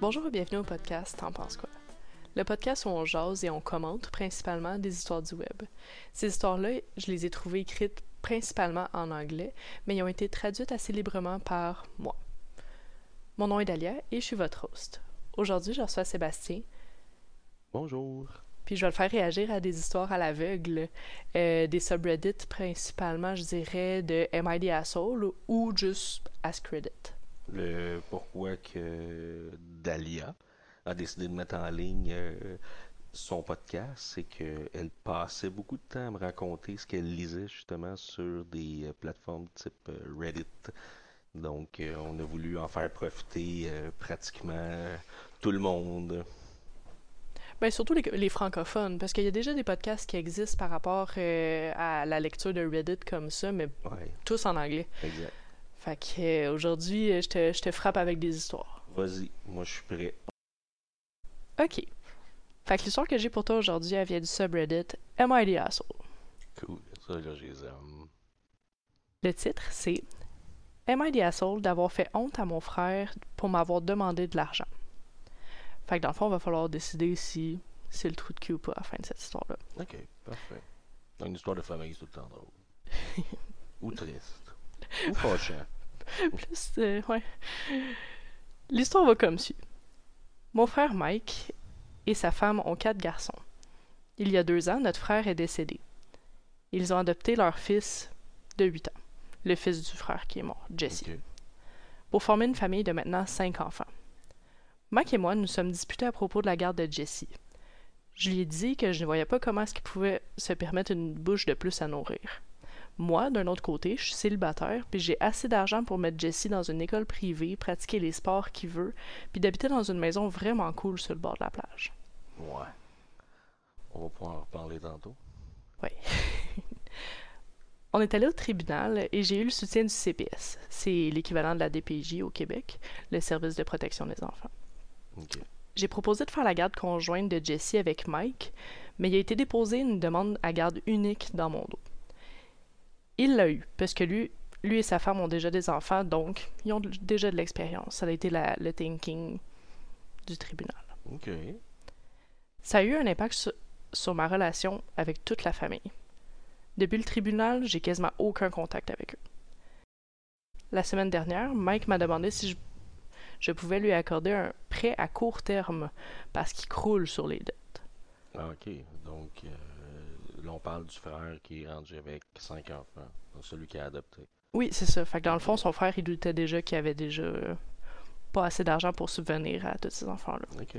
Bonjour et bienvenue au podcast T'en penses quoi? Le podcast où on jase et on commente principalement des histoires du web. Ces histoires-là, je les ai trouvées écrites principalement en anglais, mais ils ont été traduites assez librement par moi. Mon nom est Dalia et je suis votre host. Aujourd'hui, je reçois Sébastien, Bonjour. puis je vais le faire réagir à des histoires à l'aveugle, euh, des subreddits principalement, je dirais, de Am I the Asshole ou juste Ask Reddit. Le pourquoi que Dahlia a décidé de mettre en ligne euh, son podcast, c'est qu'elle passait beaucoup de temps à me raconter ce qu'elle lisait justement sur des euh, plateformes type euh, Reddit. Donc, on a voulu en faire profiter pratiquement tout le monde. Ben, surtout les, les francophones, parce qu'il y a déjà des podcasts qui existent par rapport euh, à la lecture de Reddit comme ça, mais Ouais, tous en anglais. exact. Fait que euh, aujourd'hui, euh, je te, je te frappe avec des histoires. Vas-y, moi je suis prêt. Ok. Fait que l'histoire que j'ai pour toi aujourd'hui, elle vient du subreddit Am I the Asshole? Cool, ça là, je les aime. Le titre, c'est Am I the Asshole d'avoir fait honte à mon frère pour m'avoir demandé de l'argent? Fait que dans le fond, il va falloir décider si c'est le trou de cul ou pas à la fin de cette histoire-là. Ok, parfait. Une histoire de famille, c'est tout le temps drôle. Ou triste. Ou fâchant. Plus, euh, ouais. L'histoire va comme suit. Mon frère Mike et sa femme ont quatre garçons. Il y a deux ans, notre frère est décédé. Ils ont adopté leur fils de 8 ans, le fils du frère qui est mort, Jesse, pour former une famille de maintenant cinq enfants. Mike et moi nous sommes disputés à propos de la garde de Jesse. Je lui ai dit que je ne voyais pas comment est-ce qu'il pouvait se permettre une bouche de plus à nourrir. Moi, d'un autre côté, je suis célibataire, puis j'ai assez d'argent pour mettre Jesse dans une école privée, pratiquer les sports qu'il veut, puis d'habiter dans une maison vraiment cool sur le bord de la plage. Ouais. On va pouvoir en reparler tantôt. Oui. On est allé au tribunal et j'ai eu le soutien du CPS. C'est l'équivalent de la DPJ au Québec, le service de protection des enfants. J'ai proposé de faire la garde conjointe de Jesse avec Mike, mais il a été déposé une demande à garde unique dans mon dos. Il l'a eu, parce que lui, lui et sa femme ont déjà des enfants, donc ils ont déjà de l'expérience. Ça a été la- le thinking du tribunal. Ok. Ça a eu un impact sur, sur ma relation avec toute la famille. Depuis le tribunal, j'ai quasiment aucun contact avec eux. La semaine dernière, Mike m'a demandé si je, je pouvais lui accorder un prêt à court terme parce qu'il croule sur les dettes. Ah, ok. Donc, euh, là, on parle du frère qui est rendu avec cinq enfants. Donc, celui qui a adopté. Oui, c'est ça. Fait que dans le fond, son frère, il doutait déjà qu'il avait déjà pas assez d'argent pour subvenir à tous ces enfants-là. Ok.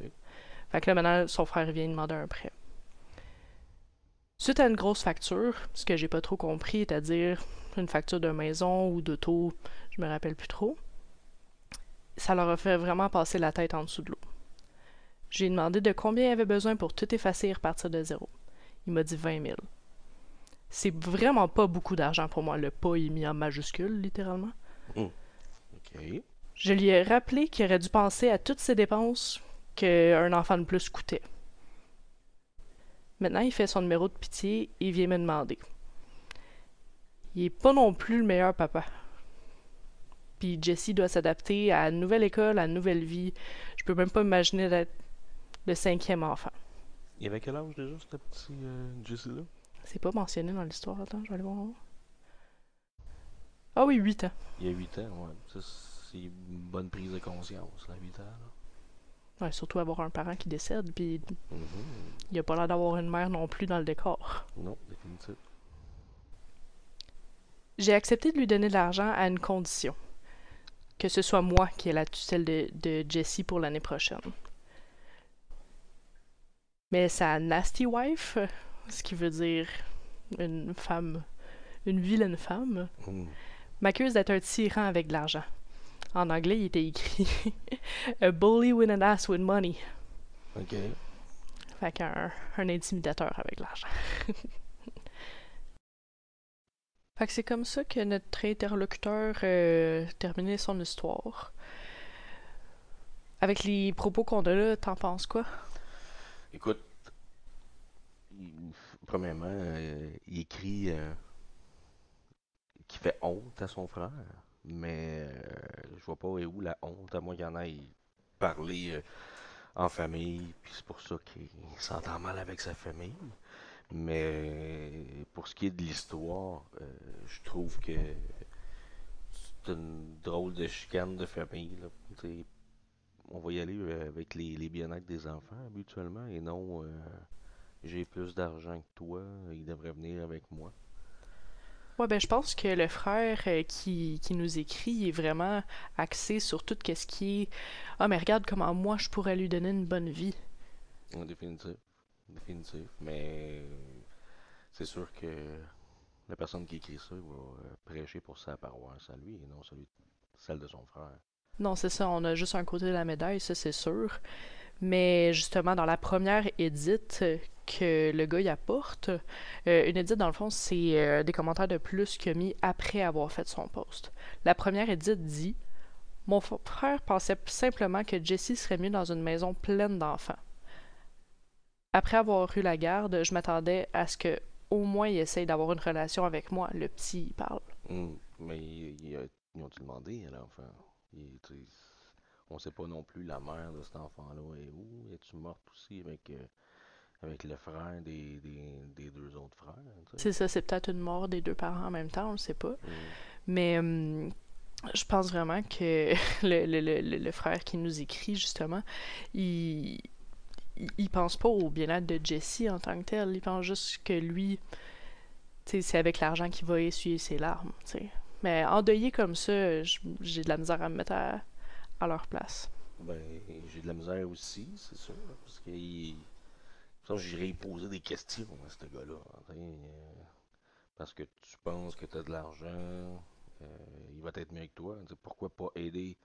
Fait que là, maintenant, son frère vient demander un prêt. Suite à une grosse facture, ce que j'ai pas trop compris, c'est-à-dire une facture de maison ou d'auto, je me rappelle plus trop, ça leur a fait vraiment passer la tête en dessous de l'eau. J'ai demandé de combien il avait besoin pour tout effacer et repartir de zéro. Il m'a dit 20 000. C'est vraiment pas beaucoup d'argent pour moi. Le pas est mis en majuscule, littéralement. Ok. Je lui ai rappelé qu'il aurait dû penser à toutes ses dépenses qu'un enfant de plus coûtait. Maintenant, il fait son numéro de pitié et vient me demander. Il est pas non plus le meilleur papa. Puis Jesse doit s'adapter à une nouvelle école, à une nouvelle vie. Je peux même pas imaginer d'être le cinquième enfant. Il avait quel âge déjà, ce petit euh, Jesse-là? C'est pas mentionné dans l'histoire. Attends, je vais aller voir. Ah oui, 8 ans. Il a 8 ans, ouais. Ça, c'est une bonne prise de conscience, là, 8 ans. Là. Ouais, surtout avoir un parent qui décède, puis Mhm. il a pas l'air d'avoir une mère non plus dans le décor. Non, définitif. J'ai accepté de lui donner de l'argent à une condition. Que ce soit moi qui ai la tutelle de, de Jessie pour l'année prochaine. Mais sa nasty wife, ce qui veut dire une femme, une vilaine femme, Mhm. m'accuse d'être un tyran avec de l'argent. En anglais, il était écrit A bully with an ass with money. Ok. Fait qu'un un intimidateur avec de l'argent. fait que c'est comme ça que notre interlocuteur euh, terminait son histoire. Avec les propos qu'on a là, t'en penses quoi? Écoute, premièrement, euh, il écrit euh, qu'il fait honte à son frère, mais euh, je vois pas où la honte, à moins qu'il y en ait parler euh, en famille, puis c'est pour ça qu'il s'entend mal avec sa famille. Mais pour ce qui est de l'histoire, je trouve que c'est une drôle de chicane de famille. On va y aller euh, avec les, les bien-être des enfants habituellement et non euh, j'ai plus d'argent que toi, il devrait venir avec moi. Ouais, ben je pense que le frère euh, qui, qui nous écrit est vraiment axé sur tout ce qui est Ah, mais regarde comment moi je pourrais lui donner une bonne vie. En définitif. Définitif. Mais c'est sûr que la personne qui écrit ça va prêcher pour sa paroisse à lui et non celui, celle de son frère. Non, c'est ça, on a juste un côté de la médaille, ça c'est sûr. Mais justement, dans la première édite que le gars y apporte, euh, une édite dans le fond, c'est euh, des commentaires de plus a mis après avoir fait son post. La première édite dit Mon frère pensait simplement que Jessie serait mieux dans une maison pleine d'enfants. Après avoir eu la garde, je m'attendais à ce que au moins il essaye d'avoir une relation avec moi. Le petit, il parle. Hum, Mais ils ont-tu demandé à l'enfant? Sais, On sait pas non plus la mère de cet enfant-là est où. Es-tu morte aussi avec, euh, avec le frère des, des, des deux autres frères? C'est ça, c'est peut-être une mort des deux parents en même temps, on le sait pas. Hum. Mais hum, je pense vraiment que le, le- le- le- frère qui nous écrit, justement, il, il, il pense pas au bien-être de Jesse en tant que tel. Il pense juste que lui, c'est avec l'argent qu'il va essuyer ses larmes. Mais endeuillé comme ça, j'ai de la misère à me mettre à, leur place. Ben, j'ai de la misère aussi, c'est sûr, parce que j'irais poser des questions à ce gars-là. euh, parce que tu penses que tu as de l'argent, euh, il va être mieux que toi. Pourquoi pas aider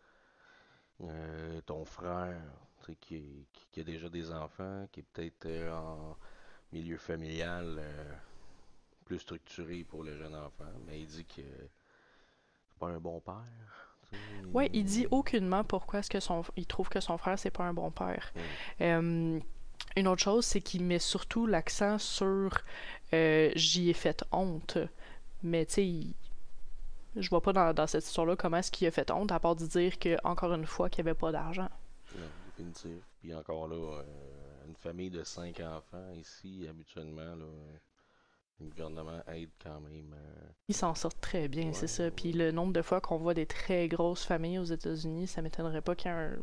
euh, ton frère qui, qui- a déjà des enfants, qui est peut-être euh, en milieu familial plus structuré pour le jeune enfant, mais il dit que pas un bon père. Ouais, il dit aucunement pourquoi est-ce que son, il trouve que son frère c'est pas un bon père. Euh, une autre chose, c'est qu'il met surtout l'accent sur euh, j'y ai fait honte. Mais tu sais, il- je vois pas dans, dans cette histoire-là comment est-ce qu'il a fait honte, à part de dire que encore une fois qu'il n'y avait pas d'argent. Non, définitif. Puis encore là, euh, une famille de cinq enfants ici, habituellement, là, le gouvernement aide quand même. euh, Ils s'en sortent très bien, Ouais, c'est ça. ouais, Puis le nombre de fois qu'on voit des très grosses familles aux États-Unis, ça m'étonnerait pas qu'il y ait un,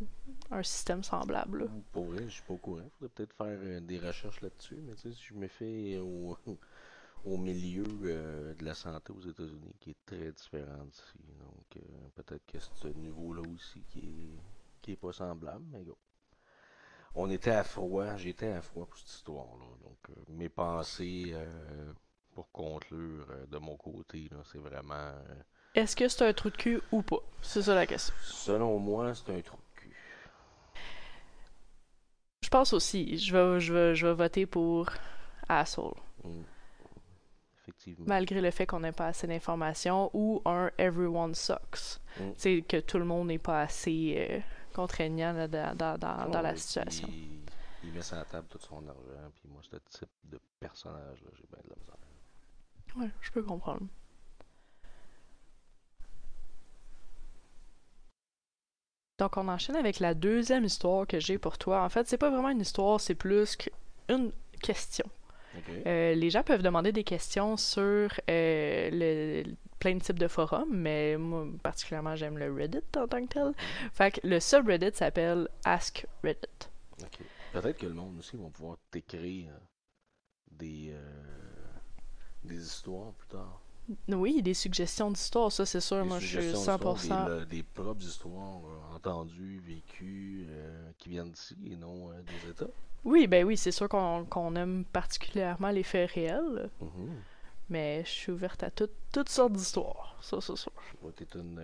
un système semblable. là. Pour vrai, je suis pas au courant. Faudrait peut-être faire euh, des recherches là-dessus. Mais tu sais, si je me fais au, au milieu euh, de la santé aux États-Unis, qui est très différent d'ici. Donc, peut-être que c'est ce niveau-là aussi qui est, qui est pas semblable. Mais go. On était à froid, j'étais à froid pour cette histoire-là. Donc, euh, mes pensées, euh, pour conclure euh, de mon côté, là, c'est vraiment. euh, Est-ce que c'est un trou de cul ou pas? C'est ça la question. selon moi, c'est un trou de cul. Je pense aussi, je vais, je vais, je vais voter pour Asshole. Mm. Effectivement. malgré le fait qu'on n'ait pas assez d'informations, ou un everyone sucks. Mm. Tu sais, que tout le monde n'est pas assez euh, contraignant là, dans, dans, dans, dans la situation. puis Il met sur la table tout son argent, puis moi, ce type de personnage-là, j'ai bien de la misère. Ouais, je peux comprendre. Donc, on enchaîne avec la deuxième histoire que j'ai pour toi. En fait, c'est pas vraiment une histoire, c'est plus qu'une question. Euh, les gens peuvent demander des questions sur euh, le, plein de types de forums, mais moi, particulièrement, j'aime le Reddit en tant que tel. Fait que le subreddit s'appelle Ask Reddit. Ok. Peut-être que le monde aussi va pouvoir t'écrire des, euh, des histoires plus tard. Oui, des suggestions d'histoires, ça c'est sûr. Des moi, je suis suggestions 100%. d'histoires, Des, des propres histoires euh, entendues, vécues, euh, qui viennent d'ici et non euh, des États. Oui, ben oui, c'est sûr qu'on aime particulièrement les faits réels, Mhm. mais je suis ouverte à tout- toutes sortes d'histoires, ça c'est sûr. Ouais, T'es une,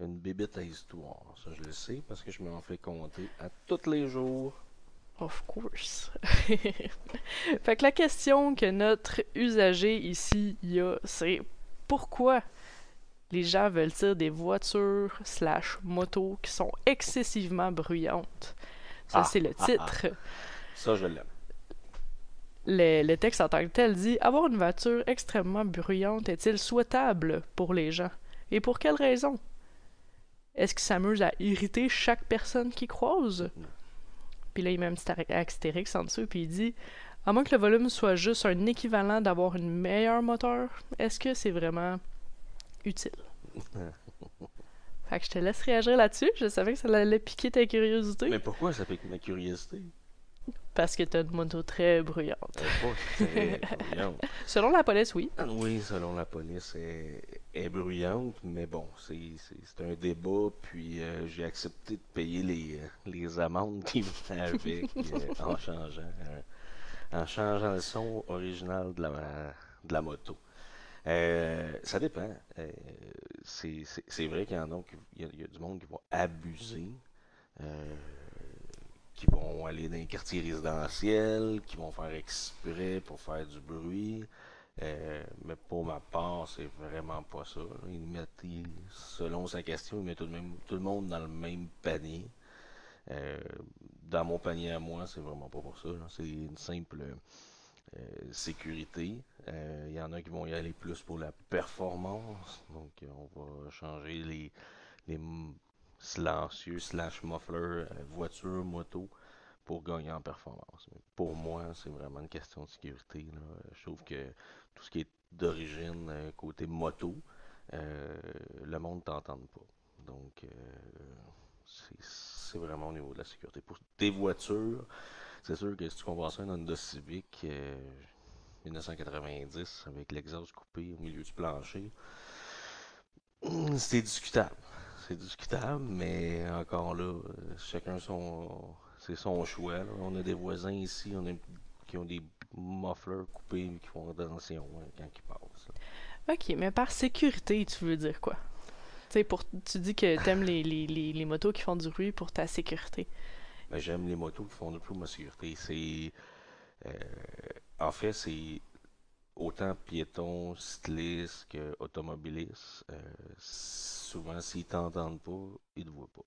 une bébête à histoire. Ça, je le sais parce que je m'en fais compter à tous les jours. Of course. fait que la question que notre usager ici y a, c'est pourquoi les gens veulent-ils des voitures slash motos qui sont excessivement bruyantes? Ça, Ah, c'est le ah, titre. Ça, je l'aime. Le, le texte en tant que tel dit Avoir une voiture extrêmement bruyante est-il souhaitable pour les gens? Et pour quelle raison? Est-ce qu'il s'amuse à irriter chaque personne qu'il croise? Puis là, il met un petit astérix en dessous, puis il dit À moins que le volume soit juste un équivalent d'avoir une meilleure moteur, est-ce que c'est vraiment utile? fait que je te laisse réagir là-dessus. Je savais que ça allait piquer ta curiosité. Mais pourquoi ça pique ma curiosité? Parce que t'as une moto très bruyante. Très bruyante. Selon la police, oui. Oui, selon la police, elle est bruyante, mais bon, c'est un débat, puis euh, j'ai accepté de payer les, euh, les amendes qui venaient avec euh, en changeant euh, en changeant le son original de la, de la moto. Euh, ça dépend. Euh, c'est vrai qu'il y en a, qui- il y a, il y a du monde qui va abuser. euh, qui vont aller dans les quartiers résidentiels, qui vont faire exprès pour faire du bruit. Euh, mais pour ma part, c'est vraiment pas ça. Ils mettent, selon sa question, ils mettent tout, le monde dans le même panier. Euh, dans mon panier à moi, c'est vraiment pas pour ça. C'est une simple euh, sécurité. Il y en a qui vont y aller plus pour la performance. Donc, on va changer les, les silencieux slash muffler euh, voiture, moto pour gagner en performance. Mais pour moi, c'est vraiment une question de sécurité. Je trouve que tout ce qui est d'origine euh, côté moto, euh, le monde t'entend pas. Donc, c'est vraiment au niveau de la sécurité. Pour tes voitures, c'est sûr que si tu compares ça à une Honda Civic euh, 1990 avec l'exhaust coupé au milieu du plancher, c'est discutable. C'est discutable, mais encore là, chacun son, c'est son choix. là. On a des voisins ici, on a, qui ont des mufflers coupés qui font attention hein, quand ils passent. là. Ok, mais par sécurité, tu veux dire quoi? Tu sais, pour, tu dis que t'aimes les, les, les, les motos qui font du bruit pour ta sécurité. Ben, j'aime les motos qui font du pour ma sécurité. C'est, euh, en fait, c'est autant piétons, cyclistes que automobilistes. euh, souvent, s'ils t'entendent pas, ils te voient pas.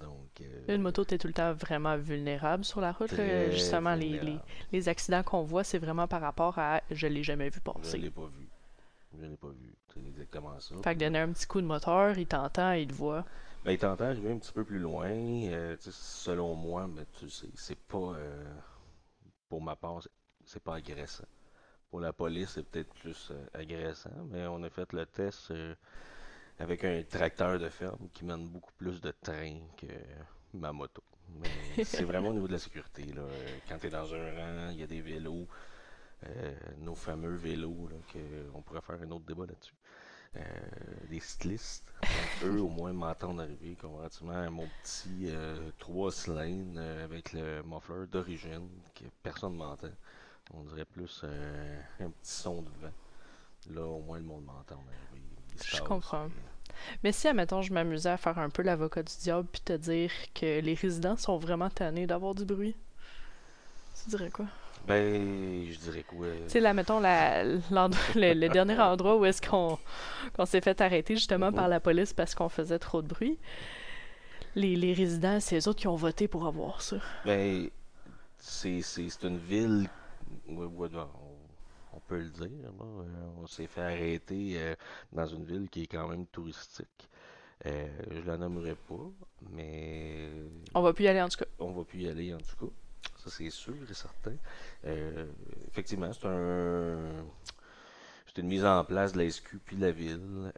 Donc, euh, Une moto, t'es tout le temps vraiment vulnérable sur la route. là. Justement, les, les, accidents qu'on voit, c'est vraiment par rapport à je l'ai jamais vu Je passer. l'ai pas vu. Je l'ai pas vu. C'est exactement ça. Fait que donner un petit coup de moteur, il t'entend, il te voit. Ben, il t'entend arriver un petit peu plus loin. euh, tu selon moi, mais tu sais, c'est pas. pour ma part, c'est pas agressant. Pour la police, c'est peut-être plus euh, agressant, mais on a fait le test euh, avec un tracteur de ferme qui mène beaucoup plus de train que ma moto. Mais c'est vraiment au niveau de la sécurité. Là. Euh, Quand tu es dans un rang, il y a des vélos, euh, nos fameux vélos, là, que on pourrait faire un autre débat là-dessus. Euh, des cyclistes. Donc, eux, au moins, m'entendent arriver comparativement à mon petit euh, 3 cylindres avec le muffler d'origine, que personne ne m'entend. On dirait plus euh, un petit son de vent. Là, au moins, le monde m'entend Je comprends. et- Mais si, admettons, je m'amusais à faire un peu l'avocat du diable puis te dire que les résidents sont vraiment tannés d'avoir du bruit, tu dirais quoi? Ben, je dirais quoi? Tu sais, là, mettons, la, le, le dernier endroit où est-ce qu'on, s'est fait arrêter justement Mhm. par la police parce qu'on faisait trop de bruit. Les, les résidents, c'est eux autres qui ont voté pour avoir ça. Ben, c'est une ville, on, on peut le dire, là, euh, on s'est fait arrêter euh, dans une ville qui est quand même touristique. Euh, je la nommerai pas, mais On va plus y aller en tout cas. on va plus y aller en tout cas. Ça, c'est sûr et certain. Euh, effectivement, c'est un. C'est une mise en place de la SQ puis de la ville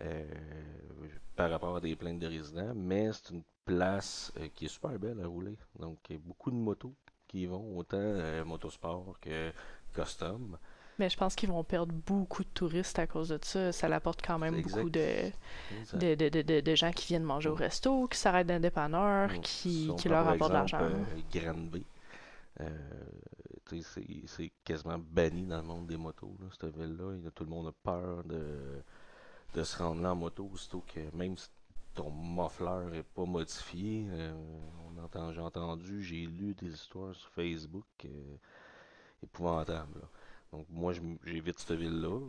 par rapport à des plaintes de résidents, mais c'est une place qui est super belle à rouler. Donc, il y a beaucoup de motos qui vont, autant euh, motosport que custom. Mais je pense qu'ils vont perdre beaucoup de touristes à cause de ça. Ça apporte quand même beaucoup de, de, de, de, de- gens qui viennent manger au resto, qui s'arrêtent d'un dépanneur, Mm. qui, Si qui leur apportent de l'argent. euh, Granby, euh, c'est quasiment banni dans le monde des motos, là, cette ville-là. Tout le monde a peur de, de se rendre là en moto, aussitôt que même si ton muffler est pas modifié, euh, j'ai entendu, j'ai lu des histoires sur Facebook euh, épouvantables. Donc moi, j'évite cette ville-là.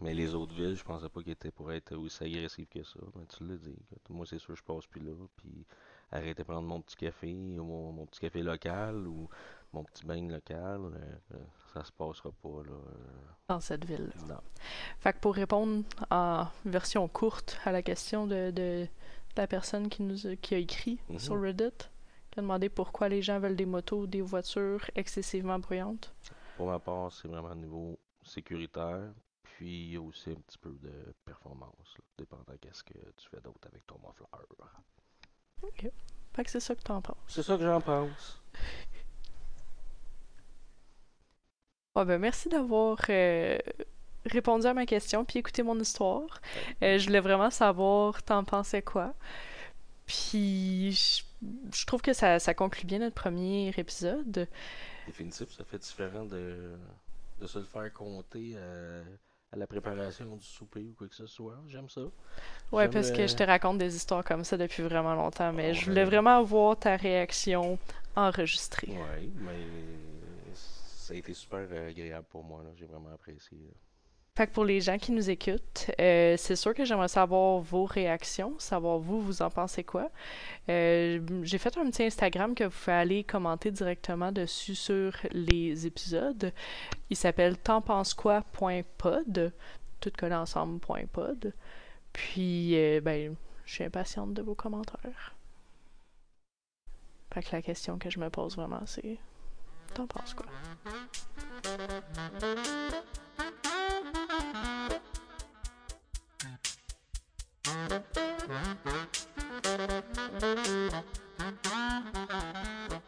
Mais les autres villes, je pensais pas qu'elles étaient pour être aussi agressives que ça. Mais tu l'as dit. Moi, c'est sûr, je passe plus là. Puis arrêter de prendre mon petit café, mon, mon petit café local, ou mon petit bain local. euh, euh, ça se passera pas, là. euh, dans cette ville. non. Fait que pour répondre en version courte à la question de, de la personne qui nous a, qui a écrit Mhm. sur Reddit, qui a demandé pourquoi les gens veulent des motos ou des voitures excessivement bruyantes. Pour ma part, c'est vraiment au niveau sécuritaire. Puis il y a aussi un petit peu de performance, là, dépendant qu'est-ce que tu fais d'autre avec ton muffler. Fait que c'est ça que t'en penses. C'est ça que j'en pense. Ouais, ben merci d'avoir euh, répondu à ma question puis écouté mon histoire. Euh, je voulais vraiment savoir t'en pensais quoi? Puis je, je trouve que ça, ça conclut bien notre premier épisode. Définitif, ça fait différent de, de se le faire compter à, à la préparation du souper ou quoi que ce soit. J'aime ça. Ouais, parce que je te raconte des histoires comme ça depuis vraiment longtemps, mais Oh, je voulais ben. vraiment voir ta réaction enregistrée. Oui, mais ça a été super agréable pour moi. J'ai vraiment apprécié. Fait que pour les gens qui nous écoutent, euh, c'est sûr que j'aimerais savoir vos réactions, savoir vous, vous en pensez quoi. Euh, j'ai fait un petit Instagram que vous pouvez aller commenter directement dessus sur les épisodes. Il s'appelle t'enpensequoi.pod, tout collé ensemble point .pod. Puis, euh, ben, je suis impatiente de vos commentaires. Fait que la question que je me pose vraiment, c'est Tom Pasqua. Thank you.